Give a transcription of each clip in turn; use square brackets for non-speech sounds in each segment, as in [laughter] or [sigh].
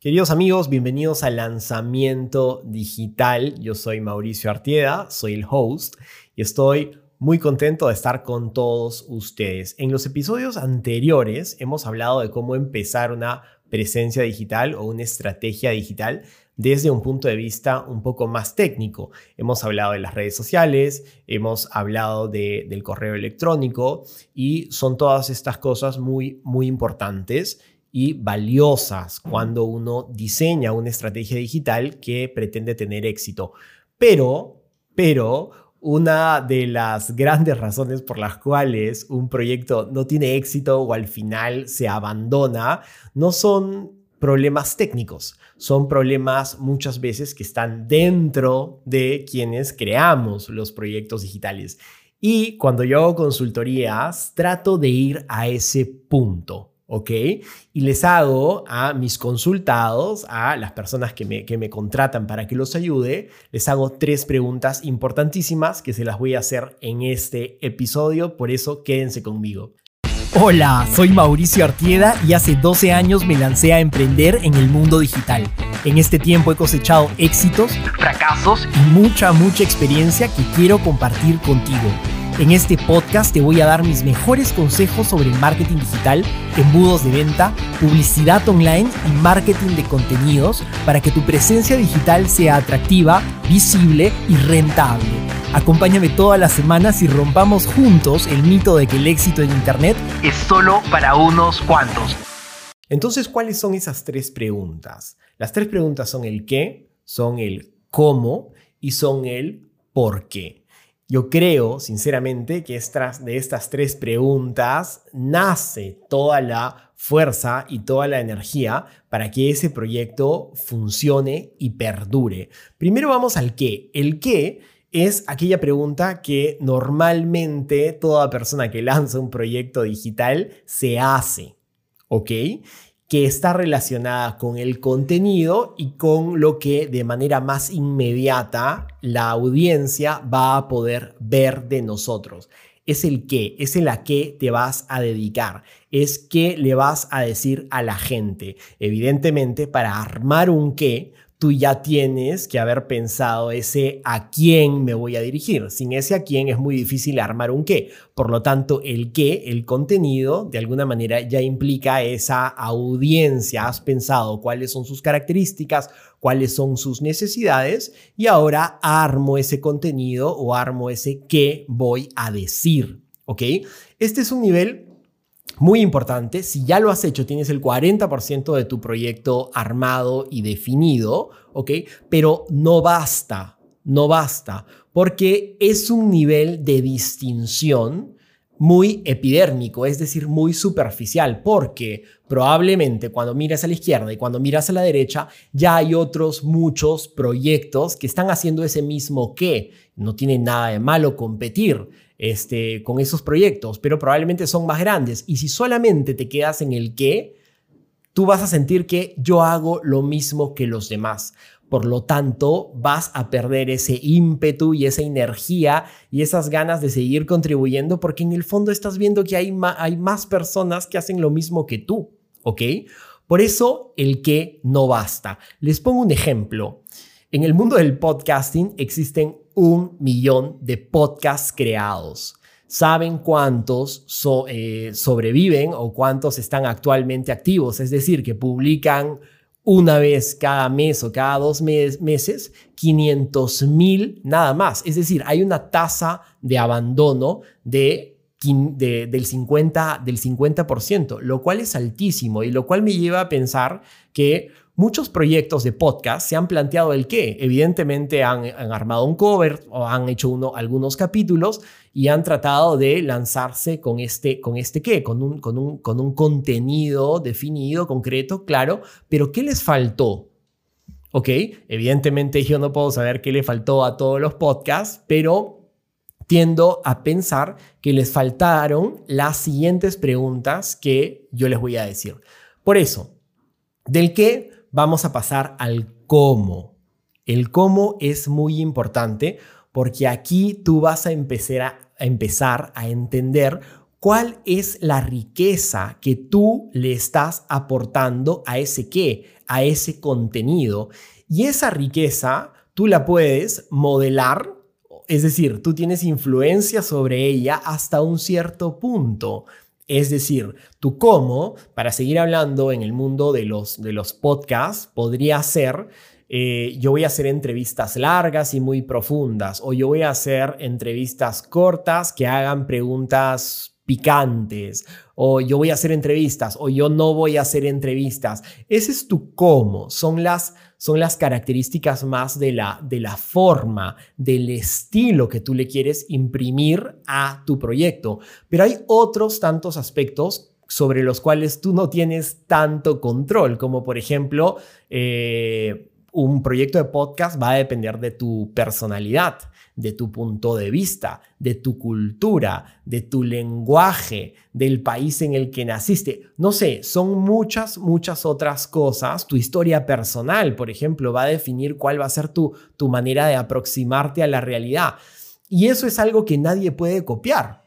Queridos amigos, bienvenidos al lanzamiento digital. Yo soy Mauricio Artieda, soy el host y estoy muy contento de estar con todos ustedes. En los episodios anteriores hemos hablado de cómo empezar una presencia digital o una estrategia digital desde un punto de vista un poco más técnico. Hemos hablado de las redes sociales, hemos hablado del correo electrónico y son todas estas cosas muy, muy importantes y valiosas cuando uno diseña una estrategia digital que pretende tener éxito. Pero, pero, una de las grandes razones por las cuales un proyecto no tiene éxito o al final se abandona no son problemas técnicos, son problemas muchas veces que están dentro de quienes creamos los proyectos digitales. Y cuando yo hago consultorías, trato de ir a ese punto. ¿Ok? Y les hago a mis consultados, a las personas que me, que me contratan para que los ayude, les hago tres preguntas importantísimas que se las voy a hacer en este episodio, por eso quédense conmigo. Hola, soy Mauricio Artieda y hace 12 años me lancé a emprender en el mundo digital. En este tiempo he cosechado éxitos, fracasos y mucha, mucha experiencia que quiero compartir contigo. En este podcast te voy a dar mis mejores consejos sobre marketing digital, embudos de venta, publicidad online y marketing de contenidos para que tu presencia digital sea atractiva, visible y rentable. Acompáñame todas las semanas y rompamos juntos el mito de que el éxito en Internet es solo para unos cuantos. Entonces, ¿cuáles son esas tres preguntas? Las tres preguntas son el qué, son el cómo y son el por qué. Yo creo, sinceramente, que de estas tres preguntas nace toda la fuerza y toda la energía para que ese proyecto funcione y perdure. Primero vamos al qué. El qué es aquella pregunta que normalmente toda persona que lanza un proyecto digital se hace. ¿Ok? Que está relacionada con el contenido y con lo que de manera más inmediata la audiencia va a poder ver de nosotros. Es el qué, es el a qué te vas a dedicar, es qué le vas a decir a la gente. Evidentemente, para armar un qué, tú ya tienes que haber pensado ese a quién me voy a dirigir. Sin ese a quién es muy difícil armar un qué. Por lo tanto, el qué, el contenido, de alguna manera ya implica esa audiencia. Has pensado cuáles son sus características, cuáles son sus necesidades y ahora armo ese contenido o armo ese qué voy a decir. ¿Ok? Este es un nivel muy importante, si ya lo has hecho, tienes el 40% de tu proyecto armado y definido, ¿ok? Pero no basta, no basta, porque es un nivel de distinción muy epidérmico, es decir, muy superficial, porque probablemente cuando miras a la izquierda y cuando miras a la derecha, ya hay otros muchos proyectos que están haciendo ese mismo que no tiene nada de malo competir este, con esos proyectos, pero probablemente son más grandes. Y si solamente te quedas en el qué, tú vas a sentir que yo hago lo mismo que los demás. Por lo tanto, vas a perder ese ímpetu y esa energía y esas ganas de seguir contribuyendo porque en el fondo estás viendo que hay, más personas que hacen lo mismo que tú, ¿ok? Por eso el que no basta. Les pongo un ejemplo. En el mundo del podcasting existen un millón de podcasts creados. ¿Saben cuántos eh, sobreviven o cuántos están actualmente activos? Es decir, que publican una vez cada mes o cada dos meses 500 mil nada más. Es decir, hay una tasa de abandono de, del, 50, del 50%, lo cual es altísimo y lo cual me lleva a pensar que Muchos proyectos de podcast se han planteado el qué. Evidentemente han, armado un cover o han hecho uno, algunos capítulos y han tratado de lanzarse con este, con este qué, con un, con, un, con un contenido definido, concreto, claro, pero ¿qué les faltó? Ok, evidentemente yo no puedo saber qué le faltó a todos los podcasts, pero tiendo a pensar que les faltaron las siguientes preguntas que yo les voy a decir. Por eso, del qué vamos a pasar al cómo. El cómo es muy importante porque aquí tú vas a empezar a, empezar a entender ¿Cuál es la riqueza que tú le estás aportando a ese qué, a ese contenido? Y esa riqueza tú la puedes modelar, es decir, tú tienes influencia sobre ella hasta un cierto punto. Es decir, tú cómo, para seguir hablando en el mundo de los, de los podcasts, podría ser eh, yo voy a hacer entrevistas largas y muy profundas, o yo voy a hacer entrevistas cortas que hagan preguntas picantes, o yo voy a hacer entrevistas, o yo no voy a hacer entrevistas. Ese es tu cómo, son las, son las características más de la, de la forma, del estilo que tú le quieres imprimir a tu proyecto. Pero hay otros tantos aspectos sobre los cuales tú no tienes tanto control, como por ejemplo, eh, un proyecto de podcast va a depender de tu personalidad, de tu punto de vista, de tu cultura, de tu lenguaje, del país en el que naciste. No sé, son muchas, muchas otras cosas. Tu historia personal, por ejemplo, va a definir cuál va a ser tu, tu manera de aproximarte a la realidad. Y eso es algo que nadie puede copiar.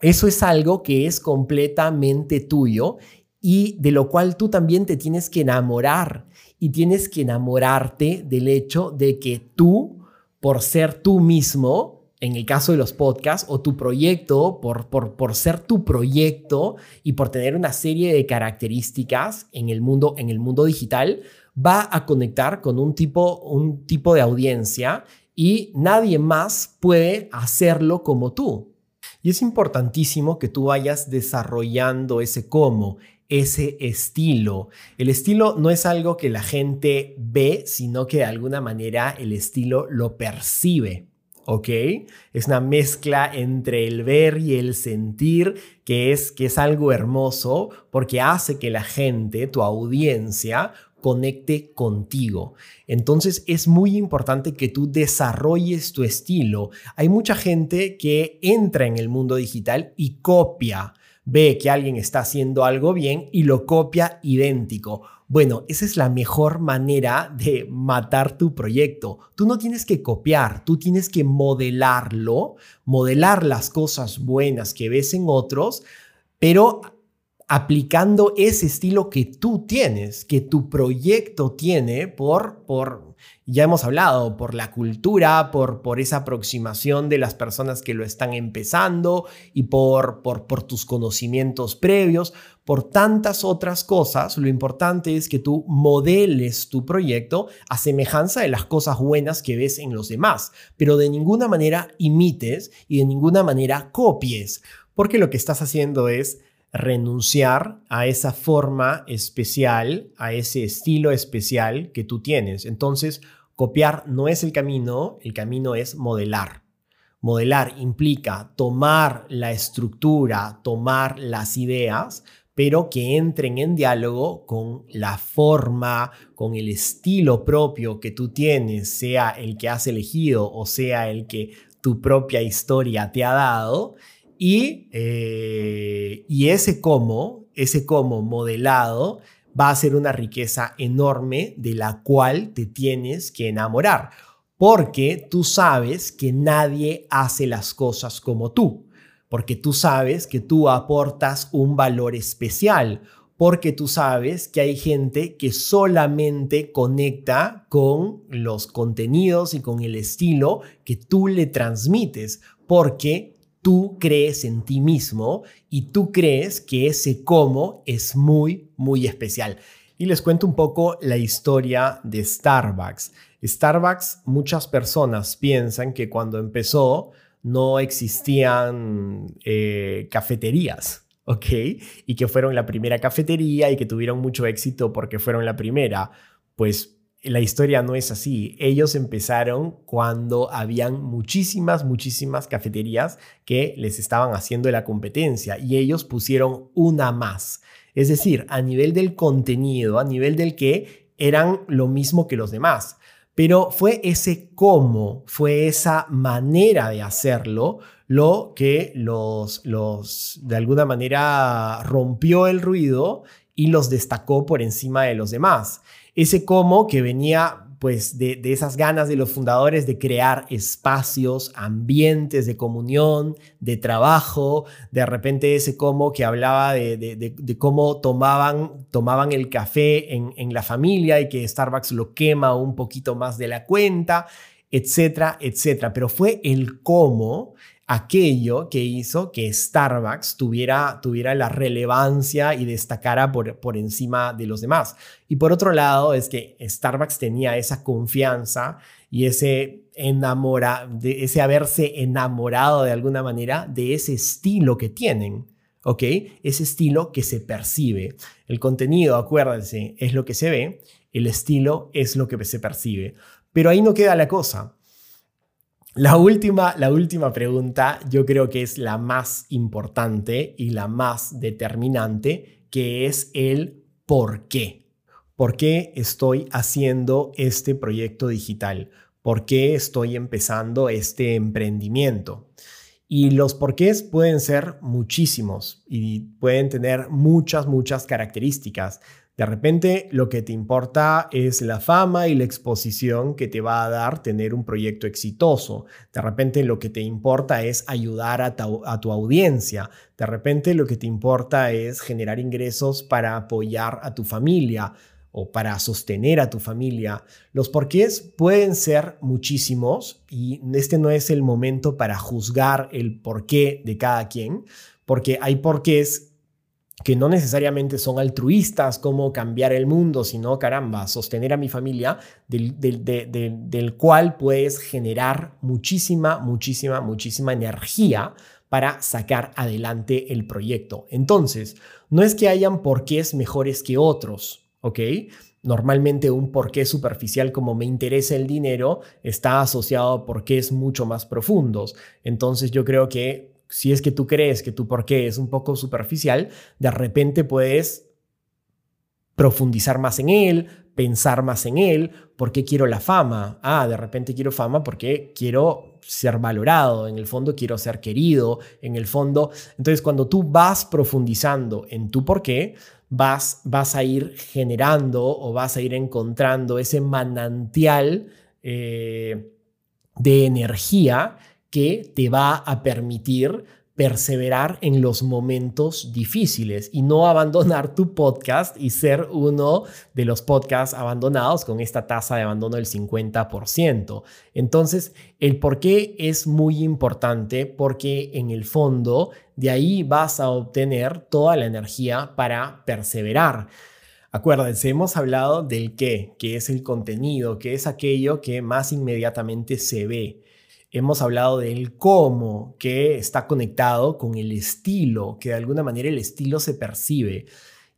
Eso es algo que es completamente tuyo y de lo cual tú también te tienes que enamorar y tienes que enamorarte del hecho de que tú, por ser tú mismo, en el caso de los podcasts, o tu proyecto, por, por, por ser tu proyecto y por tener una serie de características en el mundo, en el mundo digital, va a conectar con un tipo, un tipo de audiencia y nadie más puede hacerlo como tú. Y es importantísimo que tú vayas desarrollando ese cómo, ese estilo. El estilo no es algo que la gente ve, sino que de alguna manera el estilo lo percibe. ¿ok? Es una mezcla entre el ver y el sentir que es, que es algo hermoso porque hace que la gente, tu audiencia, conecte contigo. Entonces es muy importante que tú desarrolles tu estilo. Hay mucha gente que entra en el mundo digital y copia ve que alguien está haciendo algo bien y lo copia idéntico. Bueno, esa es la mejor manera de matar tu proyecto. Tú no tienes que copiar, tú tienes que modelarlo, modelar las cosas buenas que ves en otros, pero aplicando ese estilo que tú tienes, que tu proyecto tiene por, por ya hemos hablado, por la cultura, por, por esa aproximación de las personas que lo están empezando y por, por, por tus conocimientos previos, por tantas otras cosas, lo importante es que tú modeles tu proyecto a semejanza de las cosas buenas que ves en los demás, pero de ninguna manera imites y de ninguna manera copies, porque lo que estás haciendo es renunciar a esa forma especial, a ese estilo especial que tú tienes. Entonces, copiar no es el camino, el camino es modelar. Modelar implica tomar la estructura, tomar las ideas, pero que entren en diálogo con la forma, con el estilo propio que tú tienes, sea el que has elegido o sea el que tu propia historia te ha dado, y, eh, y ese cómo, ese cómo modelado va a ser una riqueza enorme de la cual te tienes que enamorar, porque tú sabes que nadie hace las cosas como tú, porque tú sabes que tú aportas un valor especial, porque tú sabes que hay gente que solamente conecta con los contenidos y con el estilo que tú le transmites, porque tú crees en ti mismo y tú crees que ese cómo es muy, muy especial. Y les cuento un poco la historia de Starbucks. Starbucks, muchas personas piensan que cuando empezó no existían eh, cafeterías, ¿ok? Y que fueron la primera cafetería y que tuvieron mucho éxito porque fueron la primera. Pues la historia no es así. Ellos empezaron cuando habían muchísimas, muchísimas cafeterías que les estaban haciendo la competencia y ellos pusieron una más. Es decir, a nivel del contenido, a nivel del que eran lo mismo que los demás. Pero fue ese cómo, fue esa manera de hacerlo lo que los, los de alguna manera rompió el ruido y los destacó por encima de los demás ese cómo que venía pues de, esas ganas de los fundadores de crear espacios, ambientes de comunión, de trabajo, de repente ese como que hablaba de, cómo tomaban, tomaban el café en, en la familia y que Starbucks lo quema un poquito más de la cuenta, etcétera, etcétera. Pero fue el cómo aquello que hizo que Starbucks tuviera, tuviera la relevancia y destacara por, por encima de los demás. Y por otro lado, es que Starbucks tenía esa confianza y ese enamora, de ese haberse enamorado de alguna manera de ese estilo que tienen. ¿Ok? Ese estilo que se percibe. El contenido, acuérdense, es lo que se ve, el estilo es lo que se percibe. Pero ahí no queda la cosa. La última, la última pregunta yo creo que es la más importante y la más determinante, que es el por qué. ¿Por qué estoy haciendo este proyecto digital? ¿Por qué estoy empezando este emprendimiento? Y los porqués pueden ser muchísimos y pueden tener muchas, muchas características. De repente lo que te importa es la fama y la exposición que te va a dar tener un proyecto exitoso. De repente lo que te importa es ayudar a tu, audiencia. De repente lo que te importa es generar ingresos para apoyar a tu familia o para sostener a tu familia. Los porqués pueden ser muchísimos y este no es el momento para juzgar el porqué de cada quien, porque hay porqués que no necesariamente son altruistas como cambiar el mundo, sino, caramba, sostener a mi familia, del, del, cual puedes generar muchísima, muchísima, muchísima energía para sacar adelante el proyecto. Entonces, no es que hayan porqués mejores que otros, ¿ok? Normalmente un porqué superficial como me interesa el dinero está asociado a porqués mucho más profundos. Entonces yo creo que si es que tú crees que tu porqué es un poco superficial, de repente puedes profundizar más en él, pensar más en él, ¿por qué quiero la fama? Ah, de repente quiero fama porque quiero ser valorado, en el fondo quiero ser querido, en el fondo. Entonces, cuando tú vas profundizando en tu porqué, vas, vas a ir generando o vas a ir encontrando ese manantial eh, de energía que te va a permitir perseverar en los momentos difíciles y no abandonar tu podcast y ser uno de los podcasts abandonados con esta tasa de abandono del 50%. Entonces, el por qué es muy importante porque en el fondo de ahí vas a obtener toda la energía para perseverar. Acuérdense, hemos hablado del qué, que es el contenido, que es aquello que más inmediatamente se ve hemos hablado del cómo, que está conectado con el estilo, que de alguna manera el estilo se percibe.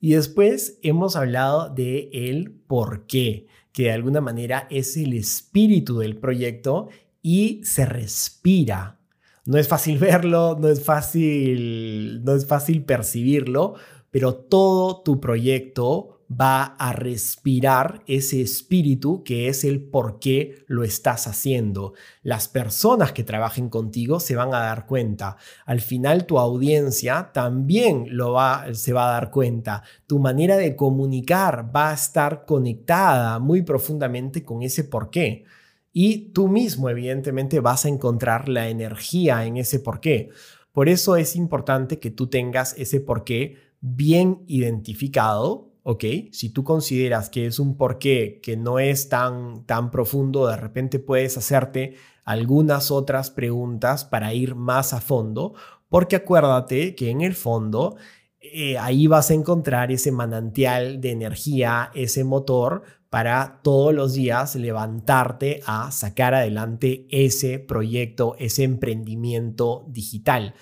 Y después hemos hablado de el por qué, que de alguna manera es el espíritu del proyecto y se respira. No es fácil [laughs] verlo, no es fácil, no es fácil percibirlo, pero todo tu proyecto va a respirar ese espíritu que es el por qué lo estás haciendo. Las personas que trabajen contigo se van a dar cuenta. Al final tu audiencia también lo va, se va a dar cuenta. Tu manera de comunicar va a estar conectada muy profundamente con ese por qué. Y tú mismo, evidentemente, vas a encontrar la energía en ese por qué. Por eso es importante que tú tengas ese por qué bien identificado ¿ok? Si tú consideras que es un porqué que no es tan, tan profundo, de repente puedes hacerte algunas otras preguntas para ir más a fondo, porque acuérdate que en el fondo eh, ahí vas a encontrar ese manantial de energía, ese motor para todos los días levantarte a sacar adelante ese proyecto, ese emprendimiento digital.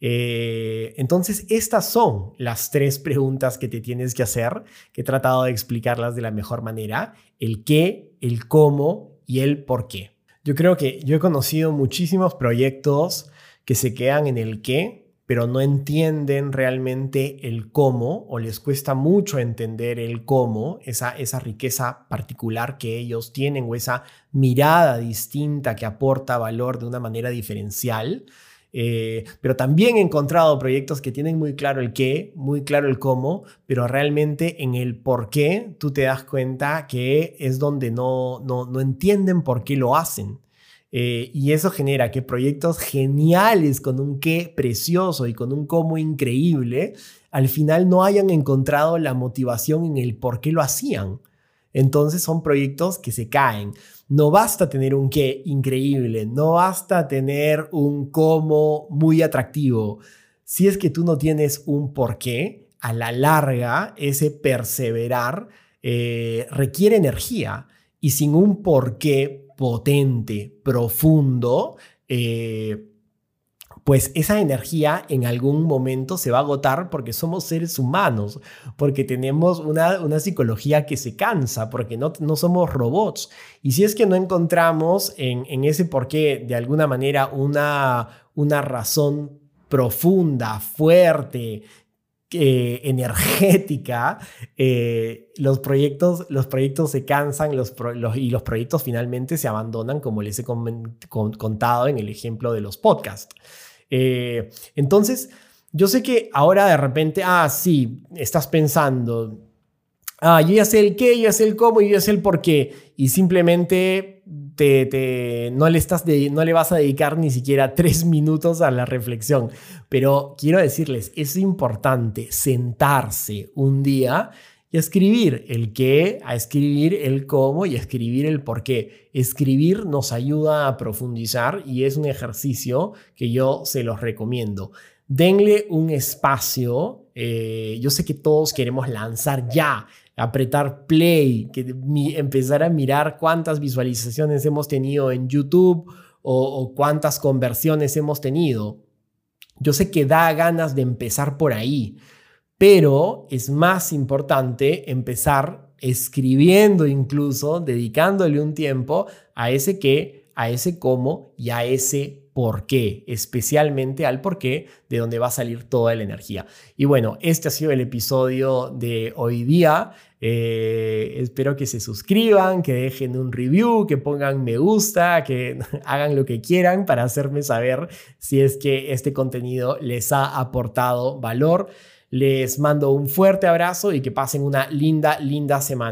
Eh, entonces, estas son las tres preguntas que te tienes que hacer, que he tratado de explicarlas de la mejor manera, el qué, el cómo y el por qué. Yo creo que yo he conocido muchísimos proyectos que se quedan en el qué, pero no entienden realmente el cómo o les cuesta mucho entender el cómo, esa, esa riqueza particular que ellos tienen o esa mirada distinta que aporta valor de una manera diferencial. Eh, pero también he encontrado proyectos que tienen muy claro el qué, muy claro el cómo, pero realmente en el por qué tú te das cuenta que es donde no, no, no entienden por qué lo hacen. Eh, y eso genera que proyectos geniales con un qué precioso y con un cómo increíble, al final no hayan encontrado la motivación en el por qué lo hacían. Entonces son proyectos que se caen. No basta tener un qué increíble, no basta tener un cómo muy atractivo. Si es que tú no tienes un por qué, a la larga ese perseverar eh, requiere energía. Y sin un por qué potente, profundo, eh, pues esa energía en algún momento se va a agotar porque somos seres humanos, porque tenemos una, una psicología que se cansa, porque no, no, somos robots. Y si es que no encontramos en, en ese porqué de alguna manera una, una razón profunda, fuerte, energética, eh, los, proyectos, los proyectos se cansan y los proyectos finalmente se abandonan, como les he contado en el ejemplo de los podcasts. Eh, entonces, yo sé que ahora de repente, ah, sí, estás pensando, ah, yo ya sé el qué, yo ya sé el cómo, yo ya sé el por qué, y simplemente te, no, le estás no le vas a dedicar ni siquiera [laughs] tres minutos a la reflexión. Pero quiero decirles, es importante sentarse un día y escribir el qué, a escribir el cómo y a escribir el por qué. Escribir nos ayuda a profundizar y es un ejercicio que yo se los recomiendo. Denle un espacio. Eh, yo sé que todos queremos lanzar ya apretar play, que empezar a mirar cuántas visualizaciones hemos tenido en YouTube o, cuántas conversiones hemos tenido. Yo sé que da ganas de empezar por ahí, pero es más importante empezar escribiendo incluso, dedicándole un tiempo a ese qué, a ese cómo y a ese por qué, especialmente al por qué, de donde va a salir toda la energía. Y bueno, este ha sido el episodio de hoy día. Eh, espero que se suscriban, que dejen un review, que pongan me gusta, que [laughs] hagan lo que quieran para hacerme saber si es que este contenido les ha aportado valor. Les mando un fuerte abrazo y que pasen una linda, linda semana.